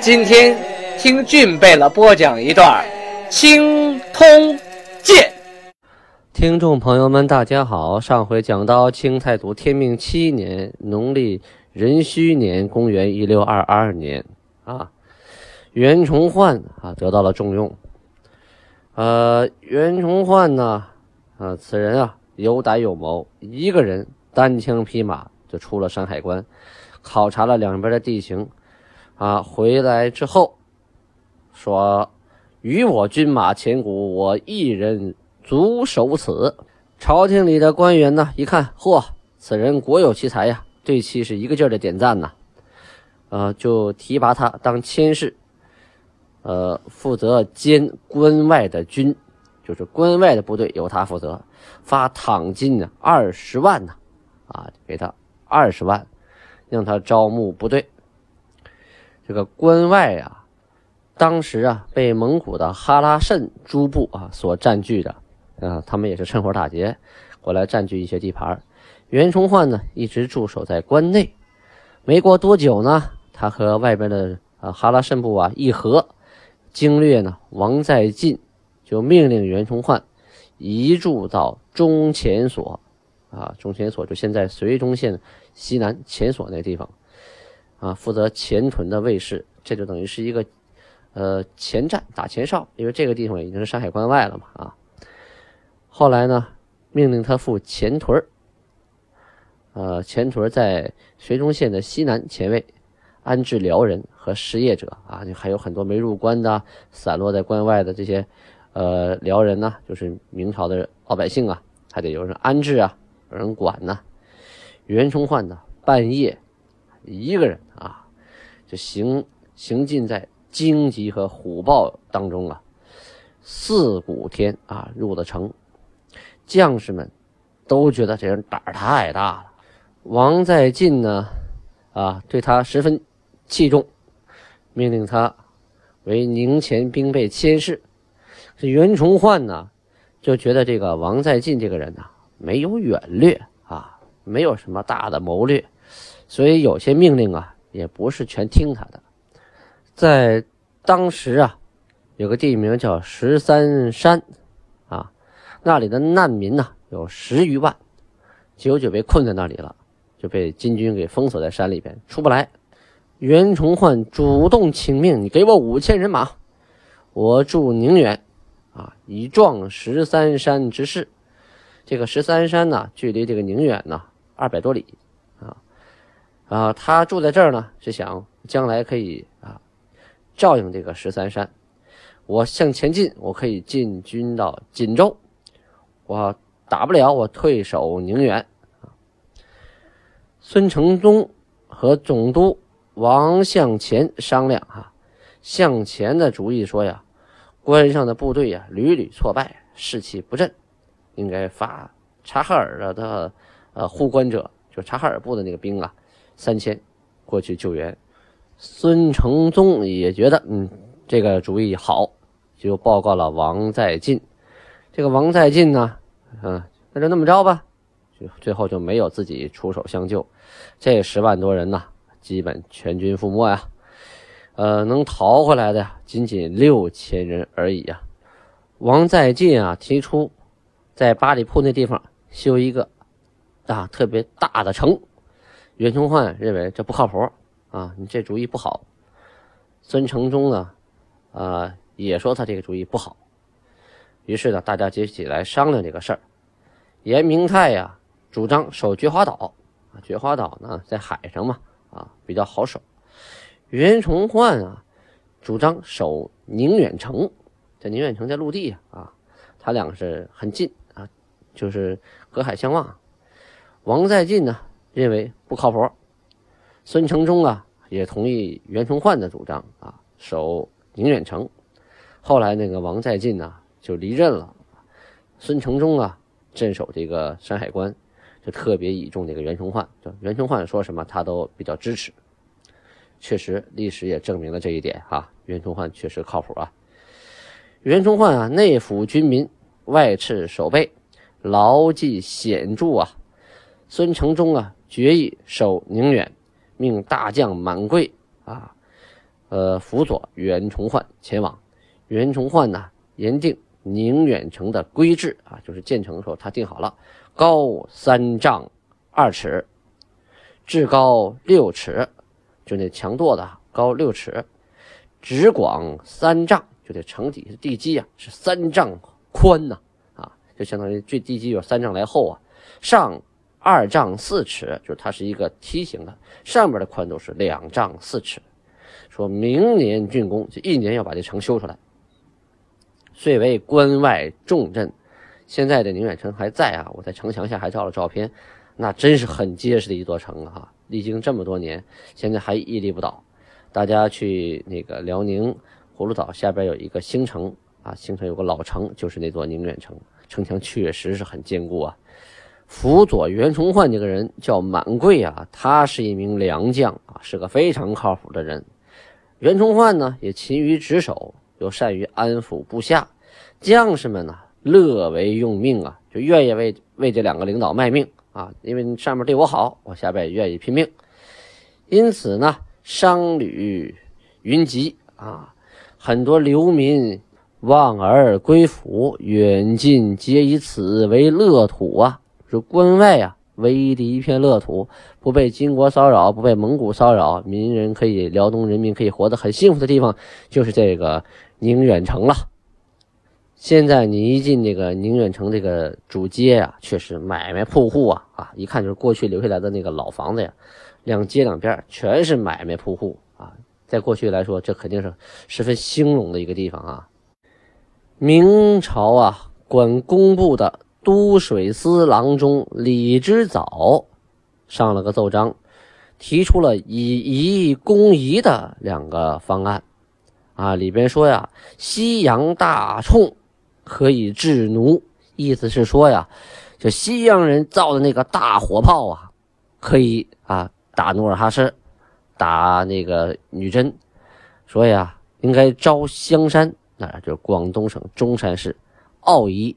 今天。听俊贝勒播讲一段《青通剑》。听众朋友们，大家好。上回讲到清太祖天命七年，农历壬戌年，公元一六二二年啊，袁崇焕啊得到了重用。呃，袁崇焕呢，啊，此人啊有胆有谋，一个人单枪匹马就出了山海关，考察了两边的地形，啊，回来之后。说：“与我军马前古，我一人足守此。”朝廷里的官员呢，一看，嚯，此人国有奇才呀，对其是一个劲儿的点赞呐。呃，就提拔他当佥事，呃，负责监关外的军，就是关外的部队由他负责，发躺金呢二十万呢，啊，给他二十万，让他招募部队。这个关外啊。当时啊，被蒙古的哈拉慎诸部啊所占据的，啊，他们也是趁火打劫，过来占据一些地盘。袁崇焕呢，一直驻守在关内。没过多久呢，他和外边的啊哈拉慎部啊议和，经略呢王在晋就命令袁崇焕移驻到中前所，啊，中前所就现在绥中县西南前所那地方，啊，负责前屯的卫士，这就等于是一个。呃，前站打前哨，因为这个地方已经是山海关外了嘛啊。后来呢，命令他赴前屯呃，前屯在绥中县的西南前卫，安置辽人和失业者啊，就还有很多没入关的、散落在关外的这些呃辽人呢，就是明朝的老百姓啊，还得有人安置啊，有人管呢。袁崇焕呢，半夜一个人啊，就行行进在。荆棘和虎豹当中啊，四股天啊入了城，将士们都觉得这人胆儿太大了。王在晋呢，啊对他十分器重，命令他为宁前兵备佥事。这袁崇焕呢，就觉得这个王在晋这个人呢没有远略啊，没有什么大的谋略，所以有些命令啊也不是全听他的。在当时啊，有个地名叫十三山，啊，那里的难民呢有十余万，久久被困在那里了，就被金军给封锁在山里边，出不来。袁崇焕主动请命，你给我五千人马，我驻宁远，啊，以壮十三山之势。这个十三山呢，距离这个宁远呢二百多里，啊，他住在这儿呢，是想将来可以啊。照应这个十三山，我向前进，我可以进军到锦州，我打不了，我退守宁远。孙承宗和总督王向前商量哈，向前的主意说呀，关上的部队呀屡屡挫败，士气不振，应该发察哈尔的的呃护关者，就察哈尔部的那个兵啊，三千过去救援。孙承宗也觉得，嗯，这个主意好，就报告了王在晋。这个王在晋呢，嗯，那就那么着吧，就最后就没有自己出手相救。这十万多人呢，基本全军覆没呀。呃，能逃回来的呀，仅仅六千人而已呀。王在晋啊，提出在八里铺那地方修一个啊特别大的城。袁崇焕认为这不靠谱。啊，你这主意不好。孙承宗呢，啊，也说他这个主意不好。于是呢，大家就起来商量这个事儿。严明泰呀，主张守菊花岛。啊，菊花岛呢在海上嘛，啊，比较好守。袁崇焕啊，主张守宁远城。这宁远城在陆地啊，他两个是很近啊，就是隔海相望。王在晋呢，认为不靠谱。孙承宗啊，也同意袁崇焕的主张啊，守宁远城。后来那个王在晋呢就离任了，孙承宗啊镇守这个山海关，就特别倚重这个袁崇焕，就袁崇焕说什么他都比较支持。确实，历史也证明了这一点哈，袁崇焕确实靠谱啊。袁崇焕啊，内抚军民，外斥守备，牢记显著啊。孙承宗啊，决意守宁远，命大将满贵啊，呃，辅佐袁崇焕前往。袁崇焕呢，严定宁远城的规制啊，就是建成的时候他定好了，高三丈二尺，至高六尺。就那墙垛子高六尺，直广三丈，就这城底下地基啊是三丈宽呐，啊，就相当于这地基有三丈来厚啊。上二丈四尺，就是它是一个梯形的，上面的宽度是两丈四尺。说明年竣工，就一年要把这城修出来。遂为关外重镇，现在的宁远城还在啊，我在城墙下还照了照片，那真是很结实的一座城啊。历经这么多年，现在还屹立不倒。大家去那个辽宁葫芦岛下边有一个兴城啊，兴城有个老城，就是那座宁远城，城墙确实是很坚固啊。辅佐袁崇焕这个人叫满贵啊，他是一名良将啊，是个非常靠谱的人。袁崇焕呢也勤于职守，又善于安抚部下，将士们呢乐为用命啊，就愿意为为这两个领导卖命。啊，因为上面对我好，我下边也愿意拼命。因此呢，商旅云集啊，很多流民望而归附，远近皆以此为乐土啊。说关外啊，唯一的一片乐土，不被金国骚扰，不被蒙古骚扰，民人可以，辽东人民可以活得很幸福的地方，就是这个宁远城了。现在你一进这个宁远城这个主街啊，确实买卖铺户啊啊，一看就是过去留下来的那个老房子呀，两街两边全是买卖铺户啊。在过去来说，这肯定是十分兴隆的一个地方啊。明朝啊，管工部的都水司郎中李之藻上了个奏章，提出了以夷攻夷的两个方案啊，里边说呀，西洋大冲。可以制奴，意思是说呀，就西洋人造的那个大火炮啊，可以啊打努尔哈赤，打那个女真。说呀，应该招香山，那就广东省中山市澳夷，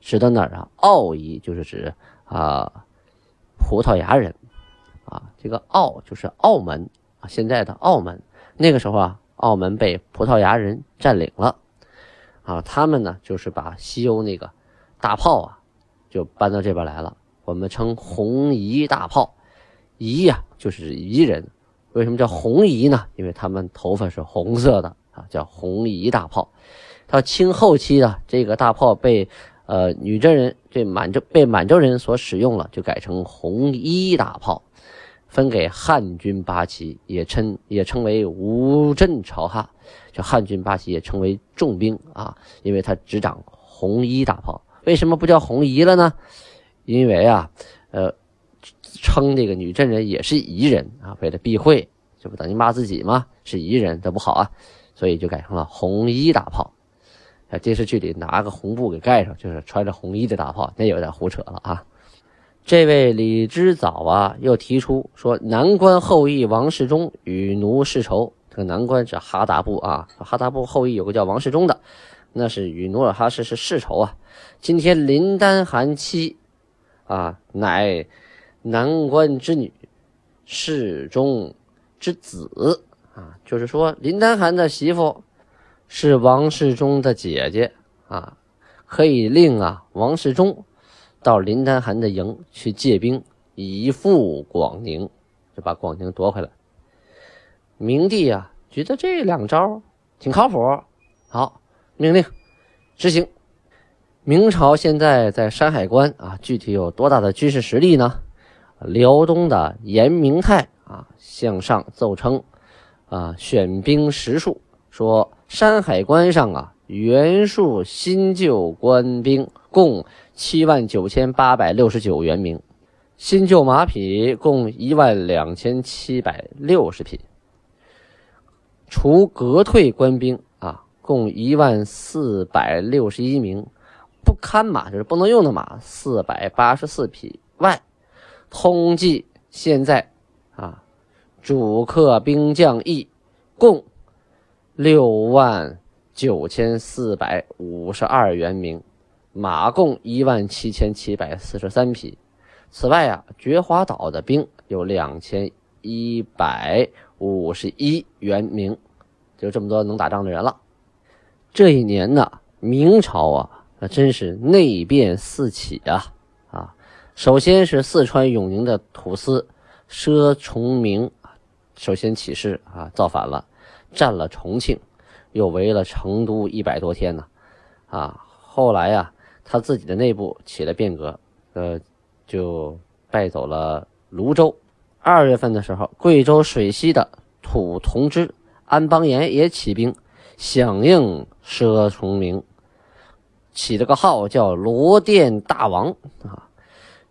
指的哪儿啊？澳夷就是指啊葡萄牙人啊，这个澳就是澳门啊，现在的澳门。那个时候啊，澳门被葡萄牙人占领了。啊，他们呢，就是把西欧那个大炮啊，就搬到这边来了。我们称红夷大炮，夷呀就是夷人。为什么叫红夷呢？因为他们头发是红色的啊，叫红夷大炮。到清后期啊，这个大炮被呃女真人对满洲被满洲人所使用了，就改成红衣大炮，分给汉军八旗，也称也称为五镇朝哈。就汉军八旗也称为重兵啊，因为他执掌红衣大炮。为什么不叫红衣了呢？因为啊，呃，称这个女真人也是夷人啊，为了避讳，这不等于骂自己吗？是夷人，这不好啊，所以就改成了红衣大炮。在电视剧里拿个红布给盖上，就是穿着红衣的大炮，那有点胡扯了啊。这位李之藻啊，又提出说，南关后裔王世忠与奴世仇。这个南关是哈达部啊，哈达部后裔有个叫王世忠的，那是与努尔哈赤是世仇啊。今天林丹汗妻啊，乃南关之女，世忠之子啊，就是说林丹汗的媳妇是王世忠的姐姐啊，可以令啊王世忠到林丹汗的营去借兵，以复广宁，就把广宁夺回来。明帝啊，觉得这两招挺靠谱，好，命令执行。明朝现在在山海关啊，具体有多大的军事实力呢？辽东的严明泰啊，向上奏称啊，选兵实数，说山海关上啊，原数新旧官兵共七万九千八百六十九员名，新旧马匹共一万两千七百六十匹。除革退官兵啊，共一万四百六十一名，不堪马就是不能用的马四百八十四匹外，通计现在啊，主客兵将役共六万九千四百五十二员名，马共一万七千七百四十三匹。此外啊，觉华岛的兵有两千一百五十一员名，就这么多能打仗的人了。这一年呢，明朝啊，那真是内变四起啊啊！首先是四川永宁的土司佘崇明，首先起事啊，造反了，占了重庆，又围了成都一百多天呢啊！后来呀，他自己的内部起了变革，呃。就败走了泸州。二月份的时候，贵州水西的土同知安邦彦也起兵响应佘崇明，起了个号叫罗甸大王啊。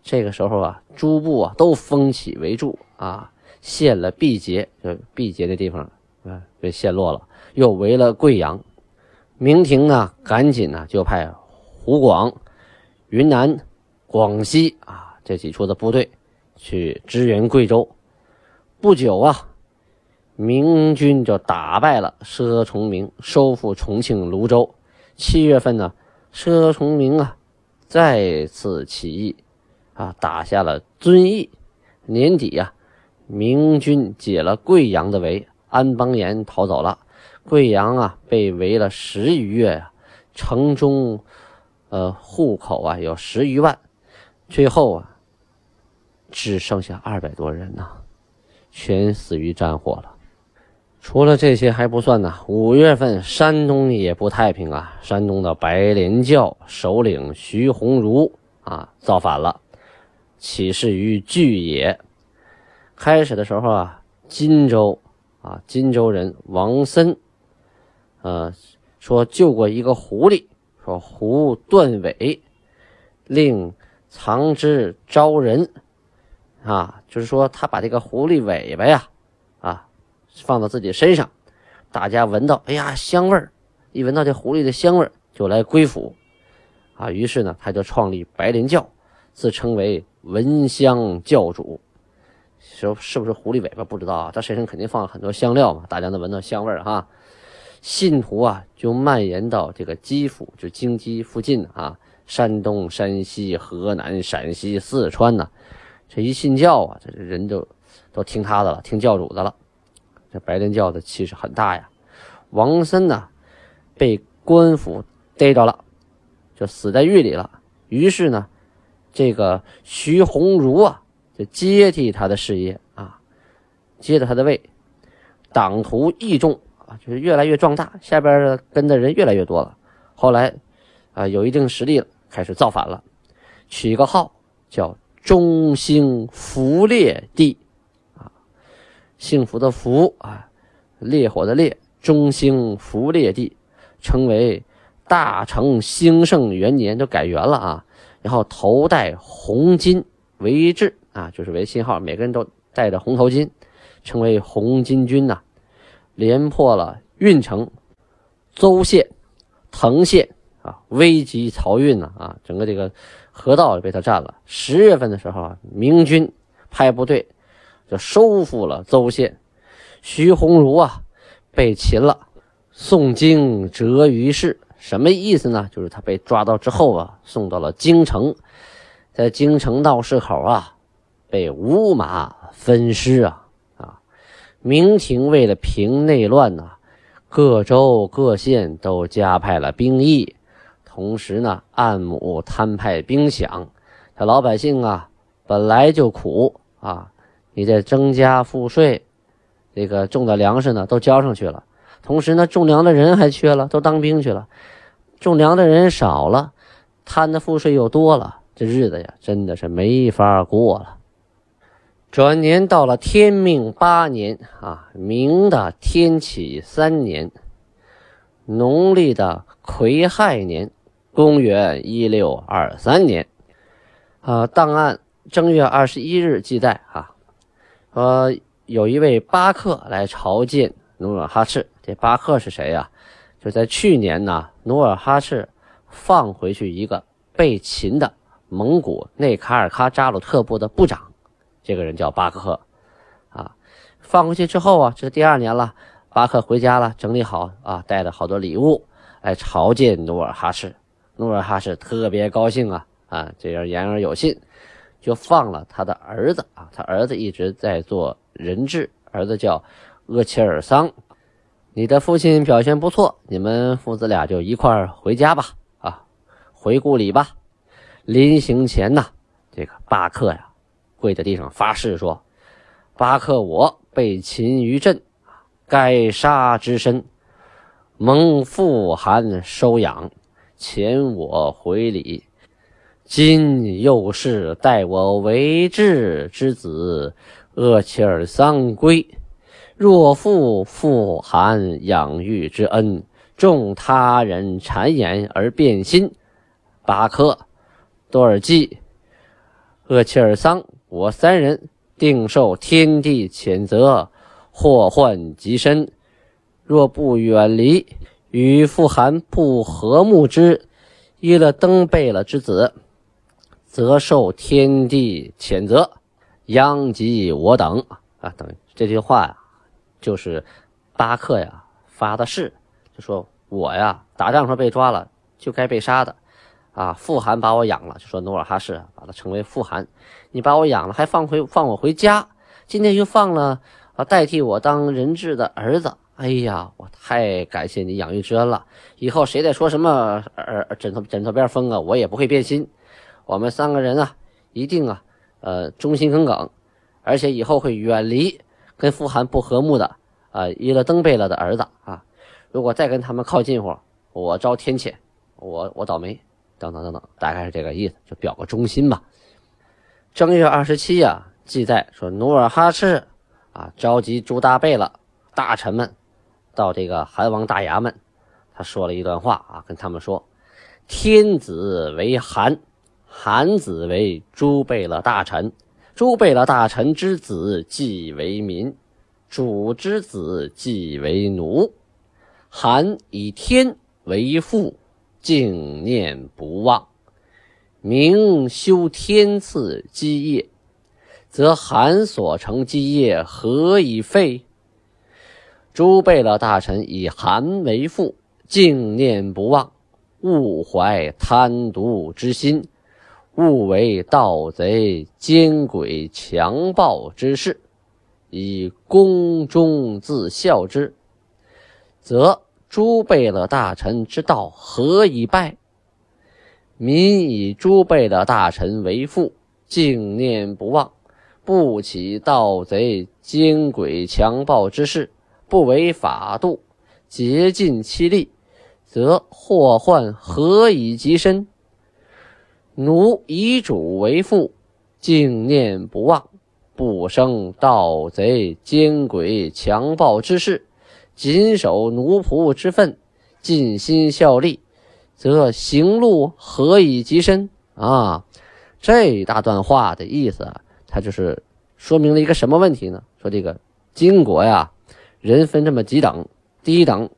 这个时候啊，诸部啊都蜂起为助啊，陷了毕节，就毕节的地方啊被陷落了，又围了贵阳。明廷呢，赶紧呢就派湖广、云南、广西啊。这几处的部队去支援贵州，不久啊，明军就打败了佘崇明，收复重庆、泸州。七月份呢，佘崇明啊再次起义，啊打下了遵义。年底呀，明军解了贵阳的围，安邦彦逃走了。贵阳啊被围了十余月呀，城中呃户口啊有十余万，最后啊。只剩下二百多人呐，全死于战火了。除了这些还不算呢。五月份，山东也不太平啊。山东的白莲教首领徐鸿儒啊造反了，起事于巨野。开始的时候啊，荆州啊，荆州人王森，呃，说救过一个狐狸，说狐断尾，令藏之招人。啊，就是说他把这个狐狸尾巴呀，啊，放到自己身上，大家闻到，哎呀，香味儿，一闻到这狐狸的香味儿，就来归附，啊，于是呢，他就创立白莲教，自称为闻香教主。说是不是狐狸尾巴不知道啊，他身上肯定放了很多香料嘛，大家能闻到香味儿哈。信徒啊，就蔓延到这个基辅，就京畿附近啊，山东、山西、河南、陕西、四川呢。这一信教啊，这人就都听他的了，听教主的了。这白莲教的气势很大呀。王森呢，被官府逮着了，就死在狱里了。于是呢，这个徐鸿儒啊，就接替他的事业啊，接着他的位，党徒益众啊，就是越来越壮大，下边的跟的人越来越多了。后来啊，有一定实力了，开始造反了，取一个号叫。中兴福烈帝，啊，幸福的福啊，烈火的烈，中兴福烈帝，称为大成兴盛元年，就改元了啊。然后头戴红巾为制啊，就是为信号，每个人都戴着红头巾，称为红巾军呐。连破了运城、邹县、滕县啊，危及漕运呢啊，整个这个。河道也被他占了。十月份的时候啊，明军派部队就收复了邹县，徐鸿儒啊被擒了，送京折于市。什么意思呢？就是他被抓到之后啊，送到了京城，在京城闹市口啊，被五马分尸啊啊！明廷为了平内乱呐，各州各县都加派了兵役。同时呢，按亩摊派兵饷，这老百姓啊本来就苦啊，你再增加赋税，这个种的粮食呢都交上去了。同时呢，种粮的人还缺了，都当兵去了。种粮的人少了，摊的赋税又多了，这日子呀真的是没法过了。转年到了天命八年啊，明的天启三年，农历的癸亥年。公元一六二三年，啊，档案正月二十一日记载啊，说有一位巴克来朝见努尔哈赤。这巴克是谁呀？就在去年呢，努尔哈赤放回去一个被擒的蒙古内卡尔喀扎鲁特部的部长，这个人叫巴克。啊，放回去之后啊，这第二年了。巴克回家了，整理好啊，带了好多礼物来朝见努尔哈赤。努尔哈赤特别高兴啊啊，这样言而有信，就放了他的儿子啊。他儿子一直在做人质，儿子叫鄂齐尔桑。你的父亲表现不错，你们父子俩就一块回家吧啊，回故里吧。临行前呢，这个巴克呀，跪在地上发誓说：“巴克我被擒于阵。”该杀之身，蒙父汗收养，遣我回礼。今又是待我为质之子厄齐尔桑归，若负父汗养育之恩，重他人谗言而变心，巴克、多尔济、厄齐尔桑，我三人定受天地谴责。祸患极深，若不远离，与父汗不和睦之伊勒登贝勒之子，则受天地谴责，殃及我等啊！等这句话呀，就是巴克呀发的誓，就说我呀打仗时候被抓了，就该被杀的啊！富汗把我养了，就说努尔哈赤把他称为富汗，你把我养了，还放回放我回家，今天又放了。啊，代替我当人质的儿子，哎呀，我太感谢你养育之恩了。以后谁再说什么呃枕头枕头边风啊，我也不会变心。我们三个人啊，一定啊，呃，忠心耿耿，而且以后会远离跟富汗不和睦的啊伊勒登贝勒的儿子啊。如果再跟他们靠近乎，我遭天谴，我我倒霉，等等等等，大概是这个意思，就表个忠心吧。正月二十七呀，记载说努尔哈赤。啊！召集朱大贝勒大臣们到这个韩王大衙门，他说了一段话啊，跟他们说：“天子为韩，韩子为朱贝勒大臣，朱贝勒大臣之子即为民，主之子即为奴。韩以天为父，敬念不忘，明修天赐基业。”则韩所成基业何以废？诸贝勒大臣以韩为父，敬念不忘，勿怀贪渎之心，勿为盗贼奸诡强暴之事，以宫中自效之，则诸贝勒大臣之道何以败？民以诸贝勒大臣为父，敬念不忘。不起盗贼奸诡强暴之事，不为法度，竭尽其力，则祸患何以及身？奴以主为父，敬念不忘，不生盗贼奸诡强暴之事，谨守奴仆之分，尽心效力，则行路何以及身？啊，这一大段话的意思啊。它就是说明了一个什么问题呢？说这个金国呀，人分这么几等，第一等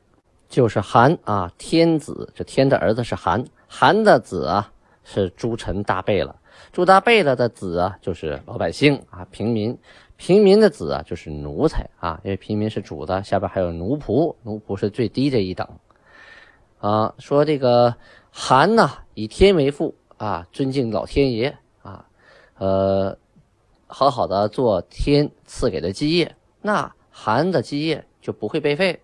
就是韩啊，天子，这天的儿子是韩，韩的子啊是诸臣大贝勒，诸大贝勒的子啊就是老百姓啊，平民，平民的子啊就是奴才啊，因为平民是主的，下边还有奴仆，奴仆是最低这一等啊。说这个韩呢，以天为父啊，尊敬老天爷啊，呃。好好的做天赐给的基业，那韩的基业就不会被废。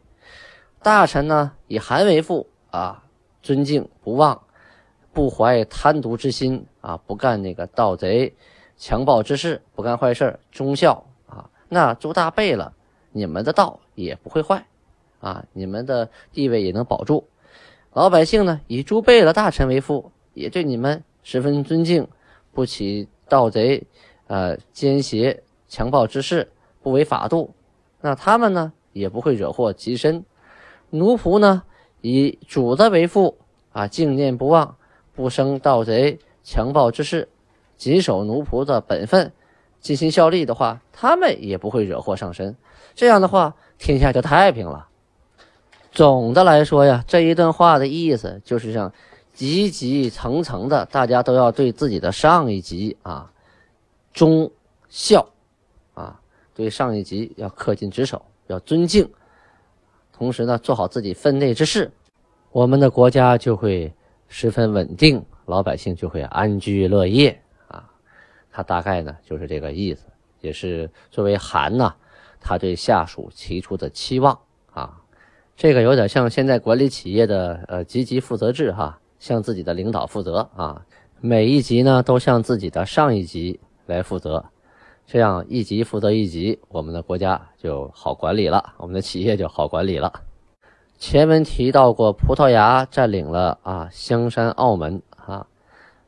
大臣呢，以韩为父啊，尊敬不忘，不怀贪渎之心啊，不干那个盗贼、强暴之事，不干坏事，忠孝啊。那朱大贝勒，你们的道也不会坏啊，你们的地位也能保住。老百姓呢，以朱贝勒大臣为父，也对你们十分尊敬，不起盗贼。呃，奸邪强暴之事不违法度，那他们呢也不会惹祸及身。奴仆呢以主子为父啊，敬念不忘，不生盗贼强暴之事，谨守奴仆的本分，尽心效力的话，他们也不会惹祸上身。这样的话，天下就太平了。总的来说呀，这一段话的意思就是让级级层层的大家都要对自己的上一级啊忠孝啊，对上一级要恪尽职守，要尊敬，同时呢做好自己分内之事，我们的国家就会十分稳定，老百姓就会安居乐业他大概呢就是这个意思，也是作为韩呐，他对下属提出的期望啊。这个有点像现在管理企业的呃积极负责制哈，向自己的领导负责啊，每一级呢都向自己的上一级来负责，这样一级负责一级，我们的国家就好管理了，我们的企业就好管理了。前文提到过，葡萄牙占领了啊香山、澳门啊，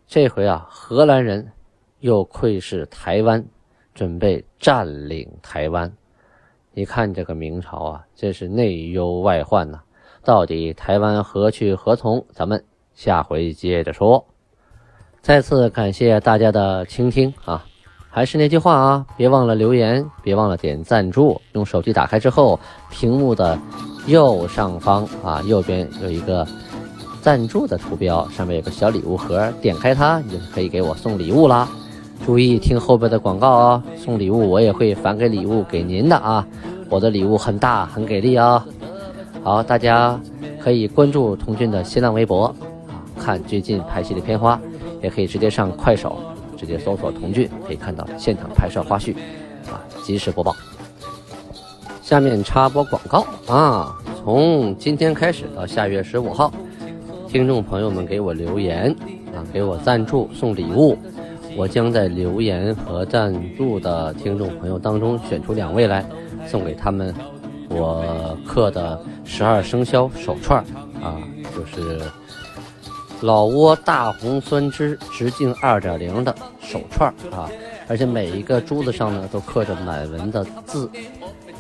这回啊荷兰人又窥视台湾，准备占领台湾。你看这个明朝啊，真是内忧外患呐！到底台湾何去何从？咱们下回接着说。再次感谢大家的倾听啊！还是那句话啊，别忘了留言，别忘了点赞助。用手机打开之后，屏幕的右上方啊，右边有一个赞助的图标，上面有个小礼物盒，点开它，你就可以给我送礼物啦。注意听后边的广告啊！送礼物我也会返给礼物给您的啊！我的礼物很大很给力啊！好，大家可以关注童俊的新浪微博啊，看最近拍戏的片花，也可以直接上快手，直接搜索童俊，可以看到现场拍摄花絮啊，及时播报。下面插播广告啊！从今天开始到下月十五号，听众朋友们给我留言啊，给我赞助送礼物。我将在留言和赞助的听众朋友当中选出两位来，送给他们我刻的十二生肖手串啊，就是老挝大红酸枝直径二点零的手串啊，而且每一个珠子上呢都刻着满文的字，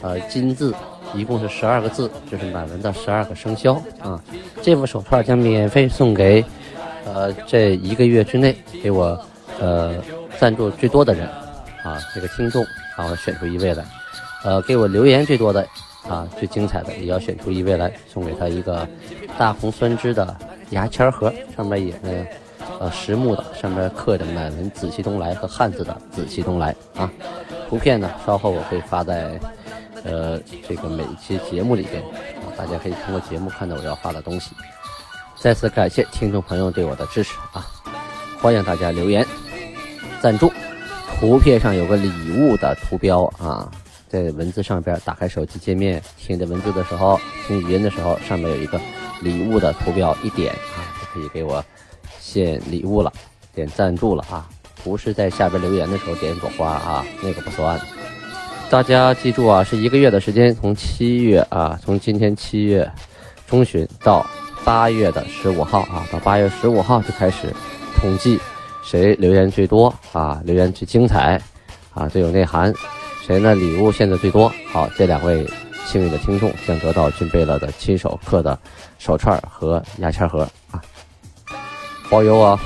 呃金字，一共是十二个字，就是满文的十二个生肖啊。这副手串将免费送给呃这一个月之内给我。呃，赞助最多的人，啊，这个听众，然后选出一位来，呃，给我留言最多的，啊，最精彩的也要选出一位来，送给他一个大红酸枝的牙签盒，上面也呢，呃，实木的，上面刻着满文“紫气东来”和汉字的“紫气东来”啊。图片呢，稍后我会发在，呃，这个每一期节目里边，啊，大家可以通过节目看到我要发的东西。再次感谢听众朋友对我的支持啊，欢迎大家留言。赞助，图片上有个礼物的图标啊，在文字上边，打开手机界面，听着文字的时候，听语音的时候，上面有一个礼物的图标，一点啊就可以给我献礼物了，点赞助了啊，不是在下边留言的时候点一朵花啊，那个不算。大家记住啊，是一个月的时间，从七月啊，从今天七月中旬到八月的十五号啊，到八月十五号就开始统计。谁留言最多啊？留言最精彩，啊，最有内涵，谁呢？礼物献的最多。好，这两位幸运的听众将得到俊贝勒的亲手刻的手串和牙签盒啊，包邮啊。